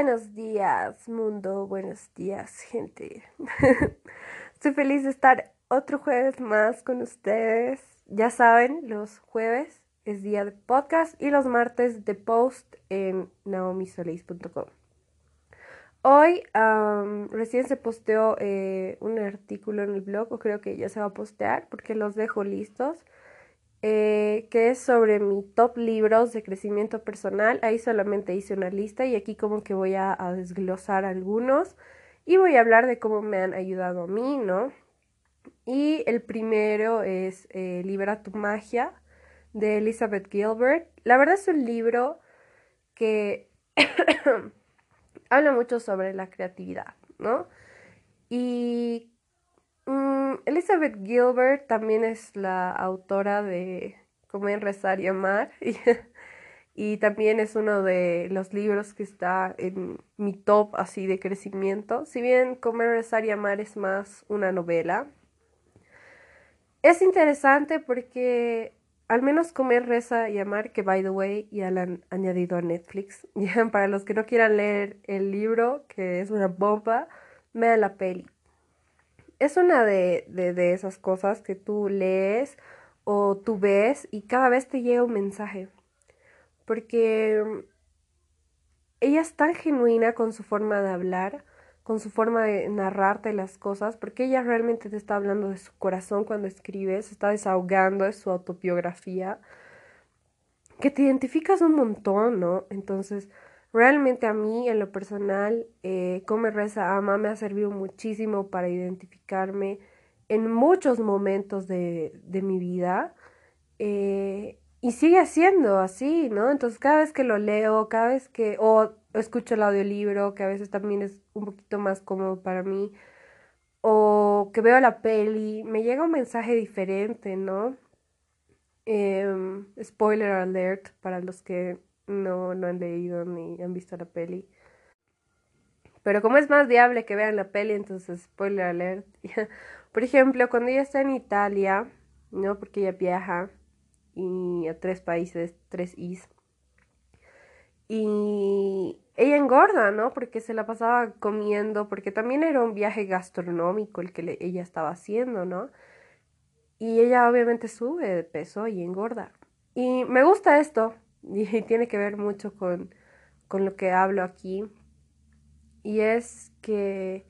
Buenos días, mundo. Buenos días, gente. Estoy feliz de estar otro jueves más con ustedes. Ya saben, los jueves es día de podcast y los martes de post en naomisoleis.com. Hoy recién se posteó eh, un artículo en el blog, o creo que ya se va a postear porque los dejo listos. Eh, que es sobre mi top libros de crecimiento personal. Ahí solamente hice una lista y aquí como que voy a, desglosar algunos y voy a hablar de cómo me han ayudado a mí, ¿no? Y el primero es eh, Libera tu magia de Elizabeth Gilbert. La verdad es un libro que habla mucho sobre la creatividad, ¿no? Y Mm, Elizabeth Gilbert también es la autora de Comer, Rezar y Amar. Y, también es uno de los libros que está en mi top así de crecimiento. Si bien Comer, Rezar y Amar es más una novela. Es interesante porque al menos Comer, Reza y Amar, que by the way ya la han añadido a Netflix. para los que no quieran leer el libro, que es una bomba, vean la peli es una de, de, esas cosas que tú lees o tú ves y cada vez te llega un mensaje. Porque mm, ella es tan genuina con su forma de hablar, con su forma de narrarte las cosas, porque ella realmente te está hablando de su corazón cuando escribe, se está desahogando de su autobiografía, que te identificas un montón, ¿no? Entonces, Realmente a mí, en lo personal, eh, Come, Reza, Ama me ha servido muchísimo para identificarme en muchos momentos de, de mi vida. Eh, y sigue siendo así, ¿no? Entonces cada vez que lo leo, cada vez que, o escucho el audiolibro, que a veces también es un poquito más cómodo para mí, o que veo la peli, me llega un mensaje diferente, ¿no? Em, spoiler alert para los que no, no han leído ni han visto la peli. Pero como es más viable que vean la peli, entonces spoiler alert. Por ejemplo, cuando ella está en Italia, ¿no? Porque ella viaja y a tres países, tres is. Y ella engorda, ¿no? Porque se la pasaba comiendo, porque también era un viaje gastronómico el que ella estaba haciendo, ¿no? Y ella obviamente sube de peso y engorda. Y me gusta esto, y tiene que ver mucho con, con lo que hablo aquí. Y es que,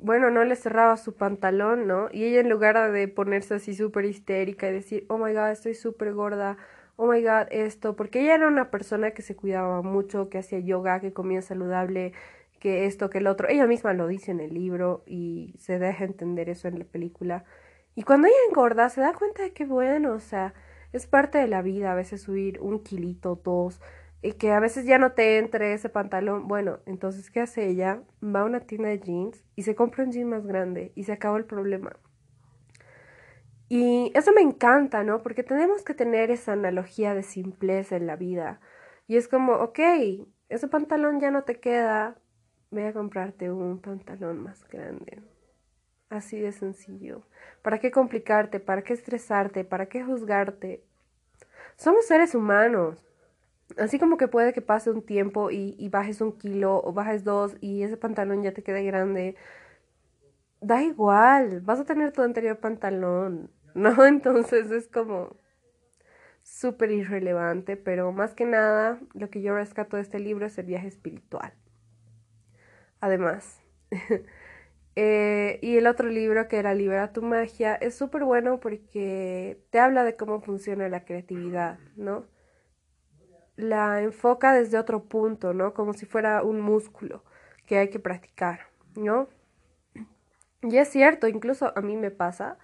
bueno, no le cerraba su pantalón, ¿no? Y ella en lugar de ponerse así súper histérica y decir, oh my god, estoy súper gorda, oh my god, esto, porque ella era una persona que se cuidaba mucho, que hacía yoga, que comía saludable, que esto, que el otro. Ella misma lo dice en el libro y se deja entender eso en la película. Y cuando ella engorda, se da cuenta de que, bueno, o sea, es parte de la vida a veces subir un kilito, dos, y que a veces ya no te entre ese pantalón. Bueno, entonces, ¿qué hace ella? Va a una tienda de jeans y se compra un jean más grande y se acaba el problema. Y eso me encanta, ¿no? Porque tenemos que tener esa analogía de simpleza en la vida. Y es como, ok, ese pantalón ya no te queda, voy a comprarte un pantalón más grande. Así de sencillo. ¿Para qué complicarte? ¿Para qué estresarte? ¿Para qué juzgarte? Somos seres humanos. Así como que puede que pase un tiempo y, bajes un kilo o bajes dos y ese pantalón ya te quede grande. Da igual, vas a tener tu anterior pantalón, ¿no? Entonces es como súper irrelevante, pero más que nada lo que yo rescato de este libro es el viaje espiritual. Además. Eh, y el otro libro que era Libera tu magia es súper bueno porque te habla de cómo funciona la creatividad, ¿no? La enfoca desde otro punto, ¿no? Como si fuera un músculo que hay que practicar, ¿no? Y es cierto, incluso a mí me pasa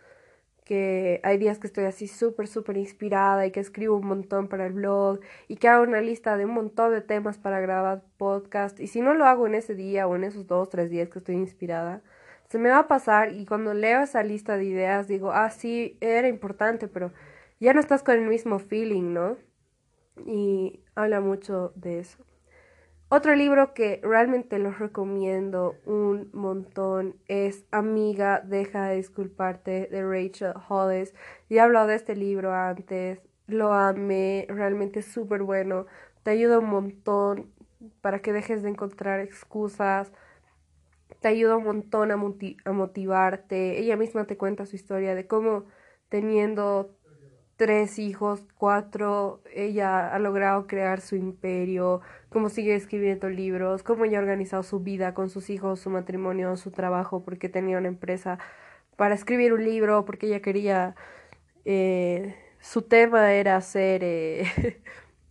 que hay días que estoy así súper, súper inspirada y que escribo un montón para el blog y que hago una lista de un montón de temas para grabar podcast. Y si no lo hago en ese día o en esos dos, tres días que estoy inspirada, se me va a pasar y cuando leo esa lista de ideas digo, ah, sí, era importante, pero ya no estás con el mismo feeling, ¿no? Y habla mucho de eso. Otro libro que realmente los recomiendo un montón es Amiga, deja de disculparte de Rachel Hollis. Ya he hablado de este libro antes, lo amé, realmente es súper bueno, te ayuda un montón, para que dejes de encontrar excusas. Te ayuda un montón a, motivarte. Ella misma te cuenta su historia de cómo teniendo tres hijos, cuatro, ella ha logrado crear su imperio, cómo sigue escribiendo libros, cómo ella ha organizado su vida con sus hijos, su matrimonio, su trabajo, porque tenía una empresa para escribir un libro, porque ella quería, eh, su tema era ser eh,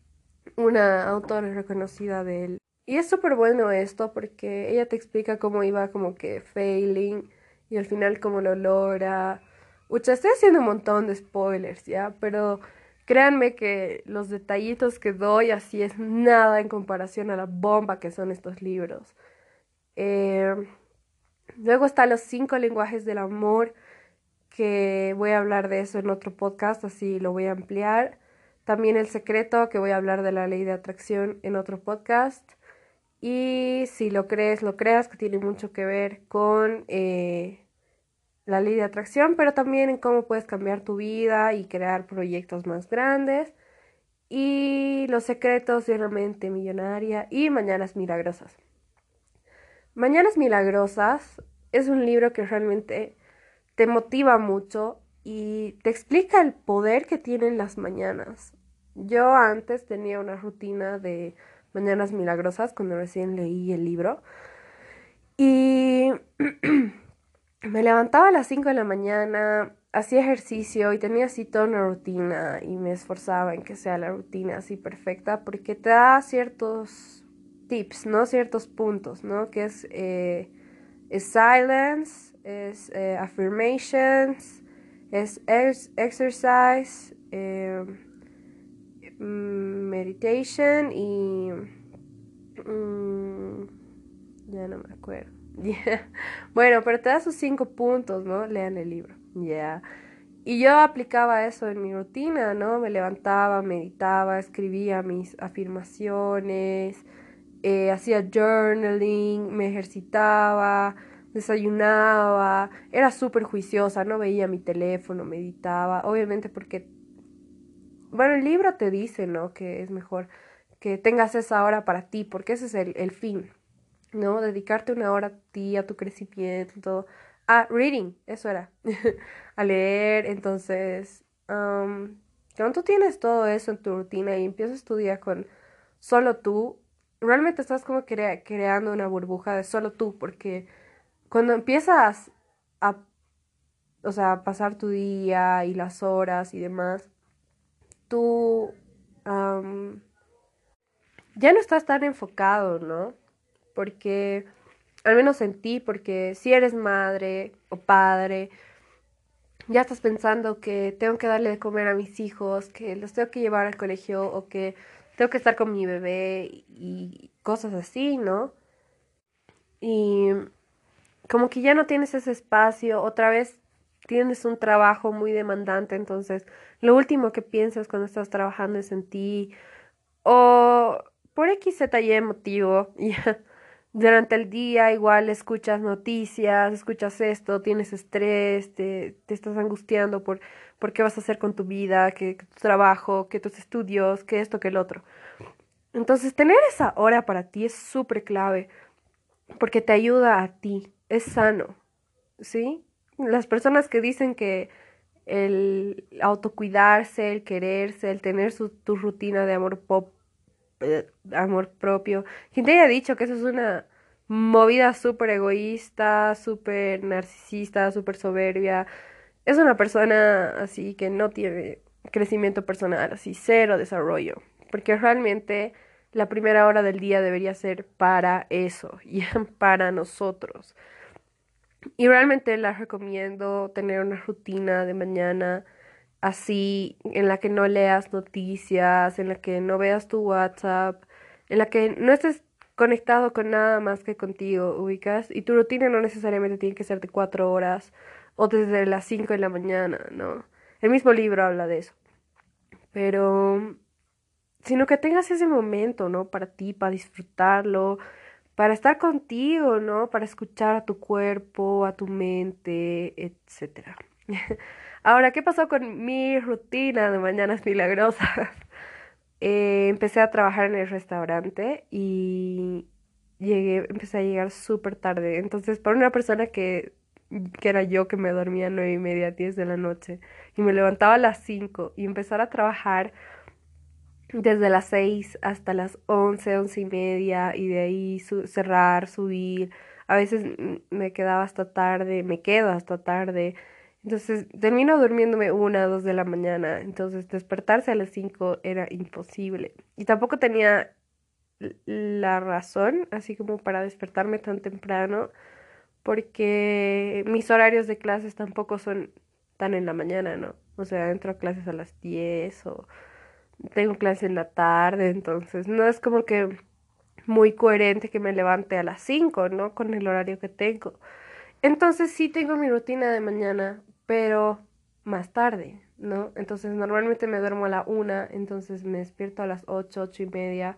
una autora reconocida de él. Y es súper bueno esto porque ella te explica cómo iba como que failing y al final cómo lo logra. Ucha, estoy haciendo un montón de spoilers, ¿ya? Pero créanme que los detallitos que doy así es nada en comparación a la bomba que son estos libros. Eh, luego están los cinco lenguajes del amor, que voy a hablar de eso en otro podcast, así lo voy a ampliar. También el secreto, que voy a hablar de la ley de atracción en otro podcast. Y si lo crees, lo creas, que tiene mucho que ver con eh, la ley de atracción, pero también en cómo puedes cambiar tu vida y crear proyectos más grandes. Y los secretos de una mente millonaria y Mañanas Milagrosas. Mañanas Milagrosas es un libro que realmente te motiva mucho y te explica el poder que tienen las mañanas. Yo antes tenía una rutina de mañanas milagrosas cuando recién leí el libro. Y me levantaba a las 5 de la mañana, hacía ejercicio y tenía así toda una rutina y me esforzaba en que sea la rutina así perfecta porque te da ciertos tips, ¿no? Ciertos puntos, ¿no? Que es, eh, silence, es eh, affirmations, es exercise. Eh, Mm, meditation y... Mm, ya no me acuerdo. Bueno, pero te da sus cinco puntos, ¿no? Lean el libro. Ya. Y yo aplicaba eso en mi rutina, ¿no? Me levantaba, meditaba, escribía mis afirmaciones, eh, hacía journaling, me ejercitaba, desayunaba, era súper juiciosa, no veía mi teléfono, meditaba, obviamente porque bueno, el libro te dice, ¿no? Que es mejor que tengas esa hora para ti, porque ese es el, fin, ¿no? Dedicarte una hora a ti, a tu crecimiento, a reading, eso era, a leer, entonces, cuando tú tienes todo eso en tu rutina y empiezas tu día con solo tú, realmente estás como creando una burbuja de solo tú, porque cuando empiezas a, o sea, pasar tu día y las horas y demás, tú ya no estás tan enfocado, ¿no? Porque, al menos en ti, porque si eres madre o padre, ya estás pensando que tengo que darle de comer a mis hijos, que los tengo que llevar al colegio o que tengo que estar con mi bebé y cosas así, ¿no? Y como que ya no tienes ese espacio, otra vez tienes un trabajo muy demandante, entonces lo último que piensas cuando estás trabajando es en ti o por X, Y motivo, durante el día igual escuchas noticias, escuchas esto, tienes estrés, te, te estás angustiando por, por qué vas a hacer con tu vida, que, que tu trabajo, que tus estudios, que esto, que el otro. Entonces tener esa hora para ti es súper clave porque te ayuda a ti, es sano, ¿sí? Las personas que dicen que el autocuidarse, el quererse, el tener su, tu rutina de amor pop, eh, amor propio. Quien te haya dicho que eso es una movida súper egoísta, súper narcisista, súper soberbia, es una persona así que no tiene crecimiento personal, así cero desarrollo, porque realmente la primera hora del día debería ser para eso y para nosotros. Y realmente les recomiendo tener una rutina de mañana así, en la que no leas noticias, en la que no veas tu WhatsApp, en la que no estés conectado con nada más que contigo, ubicas. Y tu rutina no necesariamente tiene que ser de cuatro horas o desde las cinco de la mañana, ¿no? El mismo libro habla de eso. Pero, sino que tengas ese momento, ¿no? Para ti, para disfrutarlo, para estar contigo, ¿no? Para escuchar a tu cuerpo, a tu mente, etc. Ahora, ¿qué pasó con mi rutina de mañanas milagrosas? eh, empecé a trabajar en el restaurante y llegué, empecé a llegar súper tarde. Entonces, para una persona que, que era yo, que me dormía a nueve y media, diez de la noche, y me levantaba a las cinco y empezar a trabajar desde las seis hasta las once, once y media, y de ahí cerrar, subir. A veces me quedaba hasta tarde, me quedo hasta tarde. Entonces termino durmiéndome una, dos de la mañana. Entonces despertarse a las cinco era imposible. Y tampoco tenía la razón, así como para despertarme tan temprano, porque mis horarios de clases tampoco son tan en la mañana, ¿no? O sea, entro a clases a las 10 o tengo clases en la tarde, entonces no es como que muy coherente que me levante a las 5, ¿no? Con el horario que tengo. Entonces sí tengo mi rutina de mañana, pero más tarde, ¿no? Entonces normalmente me duermo a la 1, entonces me despierto a las 8, 8 y media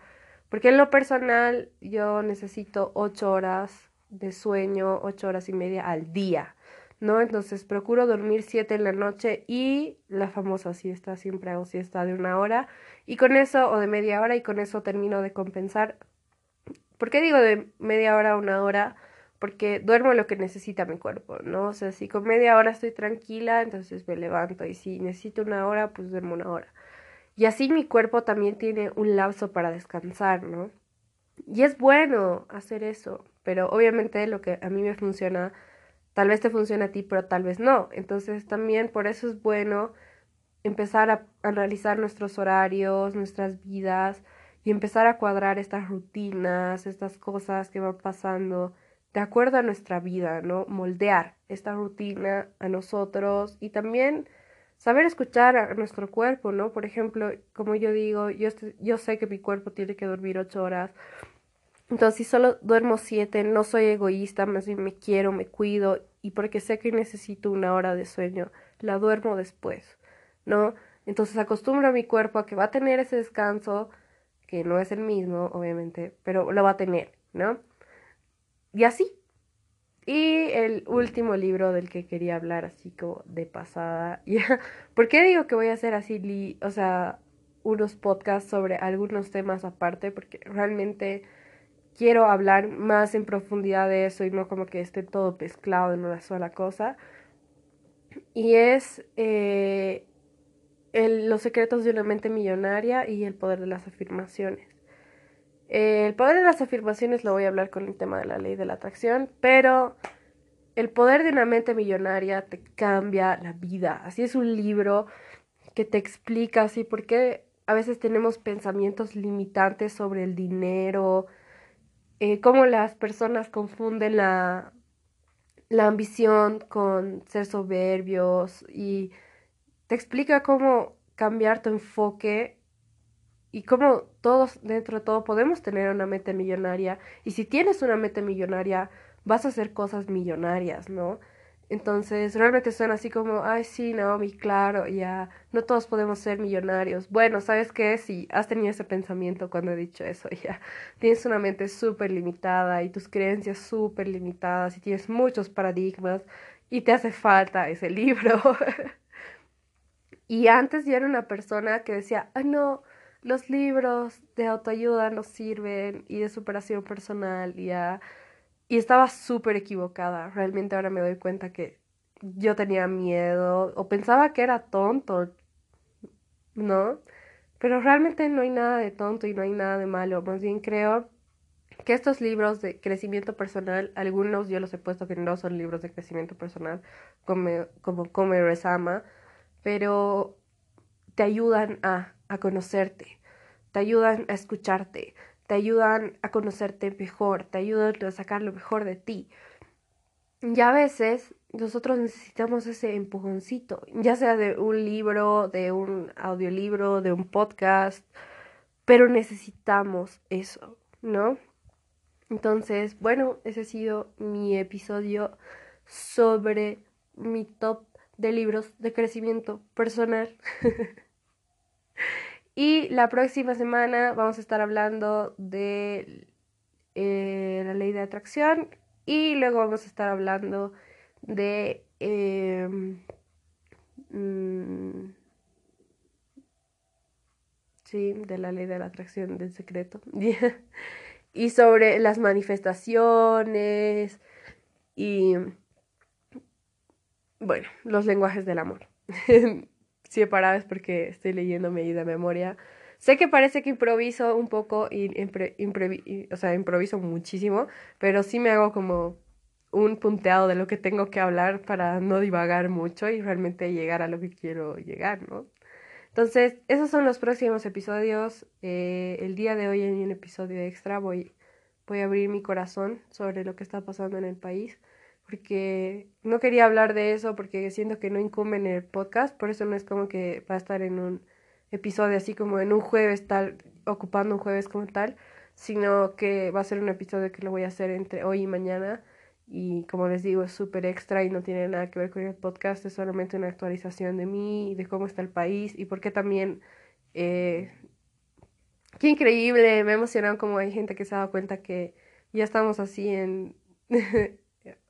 porque en lo personal yo necesito ocho horas de sueño, ocho horas y media al día, ¿no? Entonces procuro dormir siete en la noche y la famosa siesta, siempre hago siesta de una hora y con eso, o de media hora, y con eso termino de compensar. ¿Por qué digo de media hora a una hora? Porque duermo lo que necesita mi cuerpo, ¿no? O sea, si con media hora estoy tranquila, entonces me levanto y si necesito una hora, pues duermo una hora. Y así mi cuerpo también tiene un lapso para descansar, ¿no? Y es bueno hacer eso, pero obviamente lo que a mí me funciona, tal vez te funcione a ti, pero tal vez no. Entonces también por eso es bueno empezar a analizar nuestros horarios, nuestras vidas y empezar a cuadrar estas rutinas, estas cosas que van pasando de acuerdo a nuestra vida, ¿no? Moldear esta rutina a nosotros y también saber escuchar a nuestro cuerpo, ¿no? Por ejemplo, como yo digo, yo, yo sé que mi cuerpo tiene que dormir ocho horas. Entonces, si solo duermo siete, no soy egoísta, más bien me quiero, me cuido y porque sé que necesito una hora de sueño, la duermo después, ¿no? Entonces acostumbro a mi cuerpo a que va a tener ese descanso, que no es el mismo, obviamente, pero lo va a tener, ¿no? Y así, y el último libro del que quería hablar, así como de pasada. ¿Por qué digo que voy a hacer así, o sea, unos podcasts sobre algunos temas aparte? Porque realmente quiero hablar más en profundidad de eso y no como que esté todo mezclado en una sola cosa. Y es eh, Los secretos de una mente millonaria y el poder de las afirmaciones. El poder de las afirmaciones lo voy a hablar con el tema de la ley de la atracción, pero el poder de una mente millonaria te cambia la vida. Así es un libro que te explica así por qué a veces tenemos pensamientos limitantes sobre el dinero, eh, cómo las personas confunden la, la ambición con ser soberbios y te explica cómo cambiar tu enfoque y como todos dentro de todo podemos tener una meta millonaria y si tienes una meta millonaria vas a hacer cosas millonarias, ¿no? Entonces realmente suena así como, ay sí, Naomi, claro, ya, no todos podemos ser millonarios. Bueno, ¿sabes qué? Si has tenido ese pensamiento cuando he dicho eso, ya, tienes una mente súper limitada y tus creencias súper limitadas y tienes muchos paradigmas y te hace falta ese libro. y antes yo era una persona que decía, ay no, los libros de autoayuda nos sirven y de superación personal y, y estaba súper equivocada. Realmente ahora me doy cuenta que yo tenía miedo o pensaba que era tonto, ¿no? Pero realmente no hay nada de tonto y no hay nada de malo. Más bien creo que estos libros de crecimiento personal, algunos yo los he puesto que no son libros de crecimiento personal, como, como Resama, pero te ayudan a a conocerte, te ayudan a escucharte, te ayudan a conocerte mejor, te ayudan a sacar lo mejor de ti. Y a veces nosotros necesitamos ese empujoncito, ya sea de un libro, de un audiolibro, de un podcast, pero necesitamos eso, ¿no? Entonces, bueno, ese ha sido mi episodio sobre mi top de libros de crecimiento personal. Y la próxima semana vamos a estar hablando de eh, la ley de atracción y luego vamos a estar hablando de... Em, mm, sí, de la ley de la atracción del secreto. y sobre las manifestaciones y, bueno, los lenguajes del amor. si he parado es porque estoy leyendo mi de memoria. Sé que parece que improviso un poco, y o sea, improviso muchísimo, pero sí me hago como un punteado de lo que tengo que hablar para no divagar mucho y realmente llegar a lo que quiero llegar, ¿no? Entonces, esos son los próximos episodios. Eh, el día de hoy en un episodio extra voy, voy a abrir mi corazón sobre lo que está pasando en el país, porque no quería hablar de eso porque siento que no incumbe en el podcast, por eso no es como que va a estar en un episodio así como en un jueves tal, ocupando un jueves como tal, sino que va a ser un episodio que lo voy a hacer entre hoy y mañana y como les digo es súper extra y no tiene nada que ver con el podcast, es solamente una actualización de mí y de cómo está el país y porque también, eh, qué increíble, me ha emocionado como hay gente que se ha dado cuenta que ya estamos así en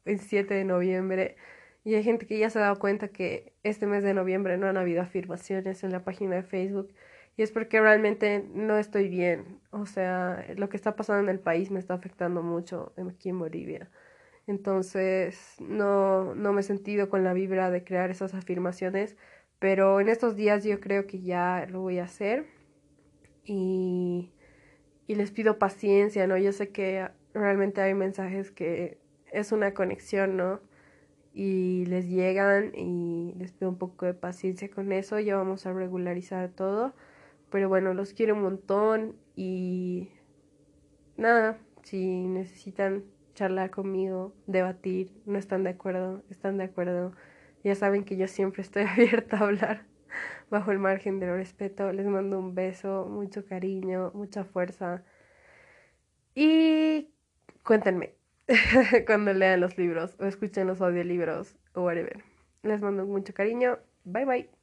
el 7 de noviembre y hay gente que ya se ha dado cuenta que este mes de noviembre no han habido afirmaciones en la página de Facebook y es porque realmente no estoy bien, o sea, lo que está pasando en el país me está afectando mucho aquí en Bolivia. Entonces no, no me he sentido con la vibra de crear esas afirmaciones, pero en estos días yo creo que ya lo voy a hacer y, y les pido paciencia, ¿no? Yo sé que realmente hay mensajes que es una conexión, ¿no? Y les llegan y les pido un poco de paciencia con eso, ya vamos a regularizar todo, pero bueno, los quiero un montón y nada, si necesitan charlar conmigo, debatir, no están de acuerdo, están de acuerdo. Ya saben que yo siempre estoy abierta a hablar bajo el margen del respeto. Les mando un beso, mucho cariño, mucha fuerza. Y cuéntenme cuando lean los libros o escuchen los audiolibros o whatever. Les mando mucho cariño. Bye bye.